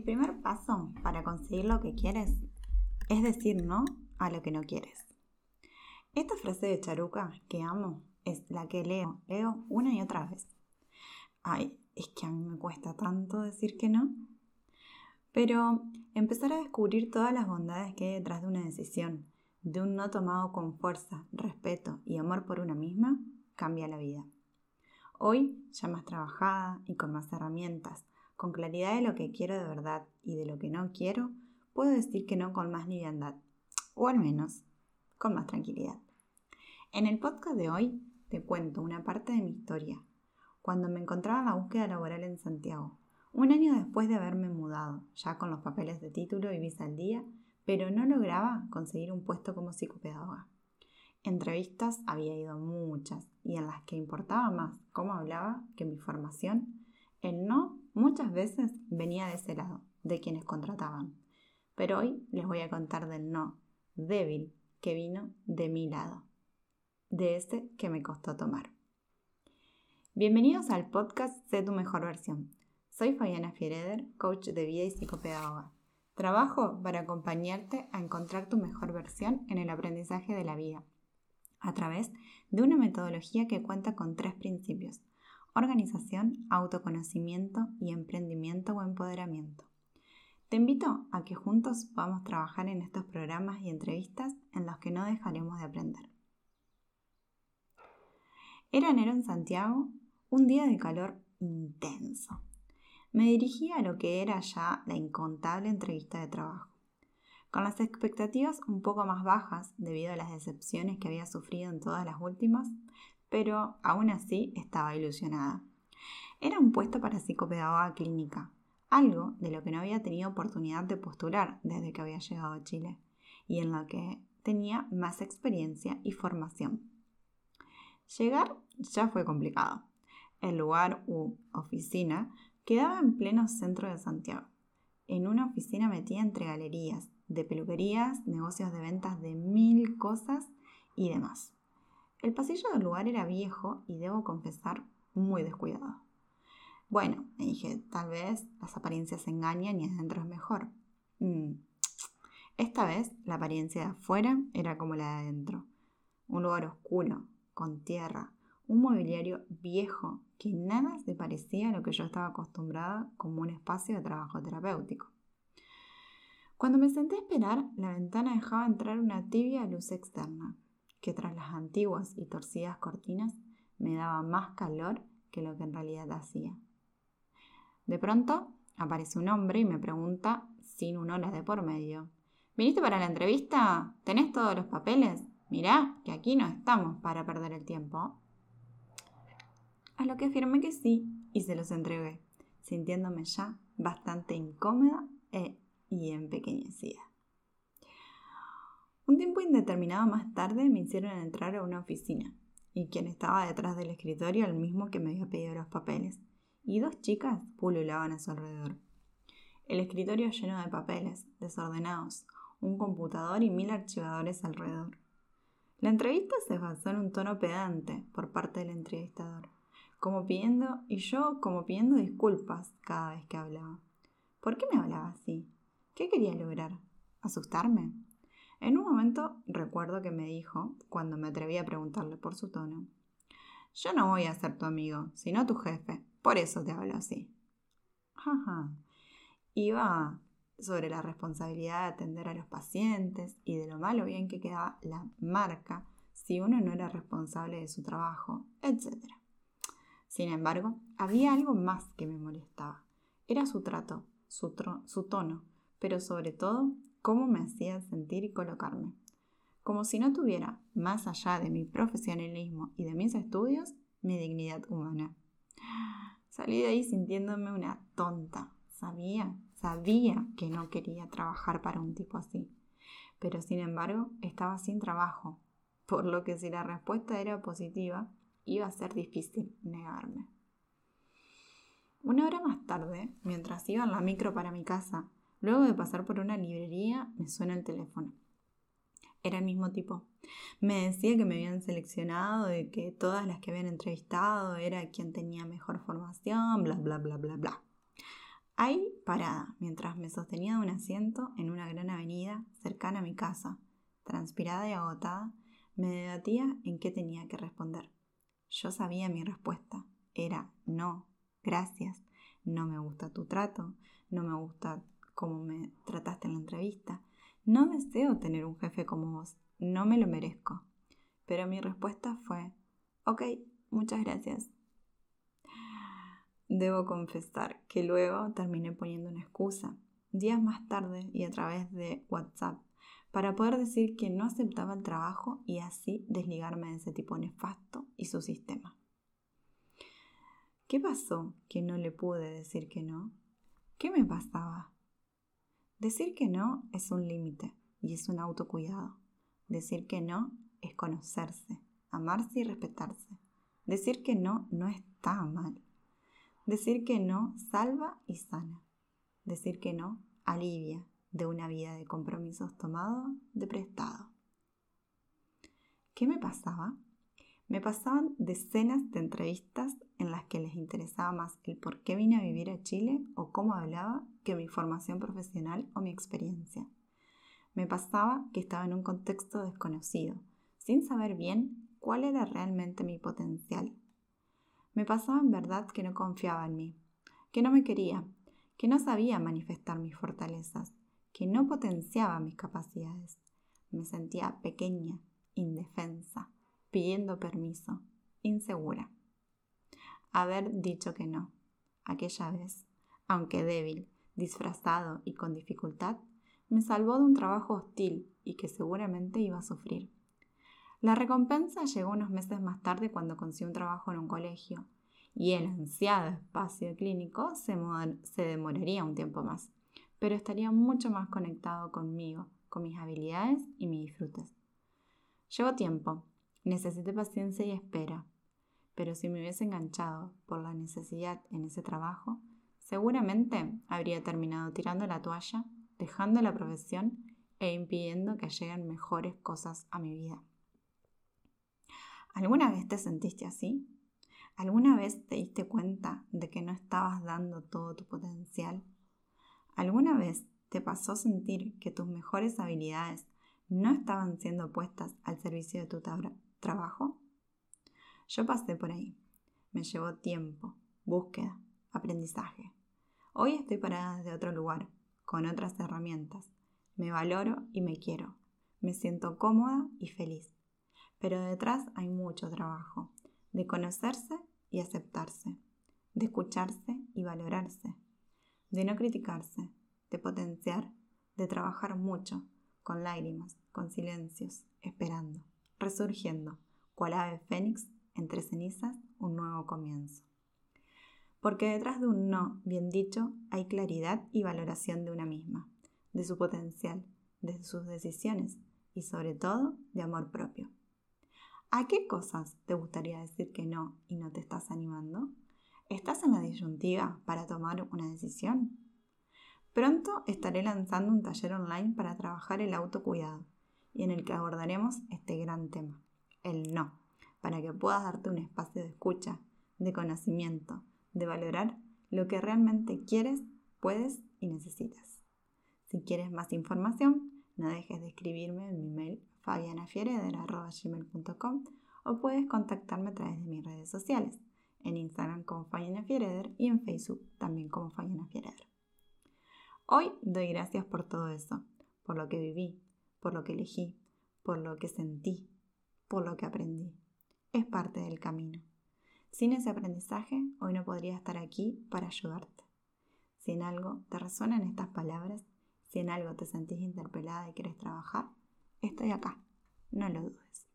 El primer paso para conseguir lo que quieres es decir no a lo que no quieres. Esta frase de Charuca que amo es la que leo, leo una y otra vez. Ay, es que a mí me cuesta tanto decir que no. Pero empezar a descubrir todas las bondades que hay detrás de una decisión, de un no tomado con fuerza, respeto y amor por una misma, cambia la vida. Hoy, ya más trabajada y con más herramientas, con claridad de lo que quiero de verdad y de lo que no quiero, puedo decir que no con más liviandad, o al menos con más tranquilidad. En el podcast de hoy te cuento una parte de mi historia, cuando me encontraba en la búsqueda laboral en Santiago, un año después de haberme mudado, ya con los papeles de título y visa al día, pero no lograba conseguir un puesto como psicopedagoga. Entrevistas había ido muchas y en las que importaba más cómo hablaba que mi formación, el no muchas veces venía de ese lado, de quienes contrataban. Pero hoy les voy a contar del no débil que vino de mi lado, de ese que me costó tomar. Bienvenidos al podcast Sé tu mejor versión. Soy Fabiana Fiereder, coach de vida y psicopedagoga. Trabajo para acompañarte a encontrar tu mejor versión en el aprendizaje de la vida, a través de una metodología que cuenta con tres principios, organización, autoconocimiento y emprendimiento o empoderamiento. Te invito a que juntos podamos trabajar en estos programas y entrevistas en los que no dejaremos de aprender. Era enero en Santiago, un día de calor intenso. Me dirigí a lo que era ya la incontable entrevista de trabajo, con las expectativas un poco más bajas debido a las decepciones que había sufrido en todas las últimas, pero aún así estaba ilusionada. Era un puesto para psicopedagoga clínica, algo de lo que no había tenido oportunidad de postular desde que había llegado a Chile y en lo que tenía más experiencia y formación. Llegar ya fue complicado. El lugar u oficina quedaba en pleno centro de Santiago, en una oficina metida entre galerías, de peluquerías, negocios de ventas de mil cosas y demás. El pasillo del lugar era viejo y debo confesar muy descuidado. Bueno, me dije, tal vez las apariencias engañan y adentro es mejor. Mm. Esta vez la apariencia de afuera era como la de adentro. Un lugar oscuro, con tierra, un mobiliario viejo que nada se parecía a lo que yo estaba acostumbrada como un espacio de trabajo terapéutico. Cuando me senté a esperar, la ventana dejaba entrar una tibia luz externa, que tras las antiguas y torcidas cortinas me daba más calor que lo que en realidad hacía. De pronto aparece un hombre y me pregunta sin un hola de por medio. ¿Viniste para la entrevista? ¿Tenés todos los papeles? Mirá, que aquí no estamos para perder el tiempo. A lo que afirmé que sí y se los entregué, sintiéndome ya bastante incómoda e, y empequeñecida. Un tiempo indeterminado más tarde me hicieron entrar a una oficina y quien estaba detrás del escritorio el mismo que me había pedido los papeles y dos chicas pululaban a su alrededor. El escritorio lleno de papeles, desordenados, un computador y mil archivadores alrededor. La entrevista se basó en un tono pedante por parte del entrevistador, como pidiendo, y yo como pidiendo disculpas cada vez que hablaba. ¿Por qué me hablaba así? ¿Qué quería lograr? ¿Asustarme? En un momento recuerdo que me dijo, cuando me atreví a preguntarle por su tono, yo no voy a ser tu amigo, sino tu jefe, por eso te hablo así. Ajá. Iba sobre la responsabilidad de atender a los pacientes y de lo malo bien que quedaba la marca si uno no era responsable de su trabajo, etc. Sin embargo, había algo más que me molestaba. Era su trato, su, su tono, pero sobre todo cómo me hacía sentir y colocarme. Como si no tuviera, más allá de mi profesionalismo y de mis estudios, mi dignidad humana. Salí de ahí sintiéndome una tonta. Sabía Sabía que no quería trabajar para un tipo así, pero sin embargo estaba sin trabajo, por lo que si la respuesta era positiva, iba a ser difícil negarme. Una hora más tarde, mientras iba en la micro para mi casa, luego de pasar por una librería, me suena el teléfono. Era el mismo tipo. Me decía que me habían seleccionado y que todas las que habían entrevistado era quien tenía mejor formación, bla, bla, bla, bla, bla. Ahí, parada, mientras me sostenía de un asiento en una gran avenida cercana a mi casa, transpirada y agotada, me debatía en qué tenía que responder. Yo sabía mi respuesta. Era no, gracias, no me gusta tu trato, no me gusta cómo me trataste en la entrevista, no deseo tener un jefe como vos, no me lo merezco. Pero mi respuesta fue, ok, muchas gracias. Debo confesar que luego terminé poniendo una excusa, días más tarde y a través de WhatsApp, para poder decir que no aceptaba el trabajo y así desligarme de ese tipo nefasto y su sistema. ¿Qué pasó que no le pude decir que no? ¿Qué me pasaba? Decir que no es un límite y es un autocuidado. Decir que no es conocerse, amarse y respetarse. Decir que no no está mal. Decir que no salva y sana. Decir que no alivia de una vida de compromisos tomados de prestado. ¿Qué me pasaba? Me pasaban decenas de entrevistas en las que les interesaba más el por qué vine a vivir a Chile o cómo hablaba que mi formación profesional o mi experiencia. Me pasaba que estaba en un contexto desconocido, sin saber bien cuál era realmente mi potencial. Me pasaba en verdad que no confiaba en mí, que no me quería, que no sabía manifestar mis fortalezas, que no potenciaba mis capacidades. Me sentía pequeña, indefensa, pidiendo permiso, insegura. Haber dicho que no, aquella vez, aunque débil, disfrazado y con dificultad, me salvó de un trabajo hostil y que seguramente iba a sufrir. La recompensa llegó unos meses más tarde cuando conseguí un trabajo en un colegio y el ansiado espacio clínico se, demoraría un tiempo más, pero estaría mucho más conectado conmigo, con mis habilidades y mis disfrutes. Llevo tiempo, Necesité paciencia y espera, pero si me hubiese enganchado por la necesidad en ese trabajo, seguramente habría terminado tirando la toalla, dejando la profesión e impidiendo que lleguen mejores cosas a mi vida. ¿Alguna vez te sentiste así? ¿Alguna vez te diste cuenta de que no estabas dando todo tu potencial? ¿Alguna vez te pasó sentir que tus mejores habilidades no estaban siendo puestas al servicio de tu trabajo? Yo pasé por ahí. Me llevó tiempo, búsqueda, aprendizaje. Hoy estoy parada desde otro lugar, con otras herramientas. Me valoro y me quiero. Me siento cómoda y feliz. Pero detrás hay mucho trabajo, de conocerse y aceptarse, de escucharse y valorarse, de no criticarse, de potenciar, de trabajar mucho, con lágrimas, con silencios, esperando resurgiendo, cual ave fénix entre cenizas, un nuevo comienzo. Porque detrás de un no bien dicho hay claridad y valoración de una misma, de su potencial, de sus decisiones y sobre todo de amor propio. ¿A qué cosas te gustaría decir que no y no te estás animando? ¿Estás en la disyuntiva para tomar una decisión? Pronto estaré lanzando un taller online para trabajar el autocuidado y en el que abordaremos este gran tema, el no, para que puedas darte un espacio de escucha, de conocimiento, de valorar lo que realmente quieres, puedes y necesitas. Si quieres más información, no dejes de escribirme en mi mail fabianafioreder.com o puedes contactarme a través de mis redes sociales, en Instagram como Fabiana y en Facebook también como Fabiana Hoy doy gracias por todo eso, por lo que viví, por lo que elegí, por lo que sentí, por lo que aprendí. Es parte del camino. Sin ese aprendizaje, hoy no podría estar aquí para ayudarte. Si en algo te resuenan estas palabras, si en algo te sentís interpelada y quieres trabajar, estoy acá. No lo dudes.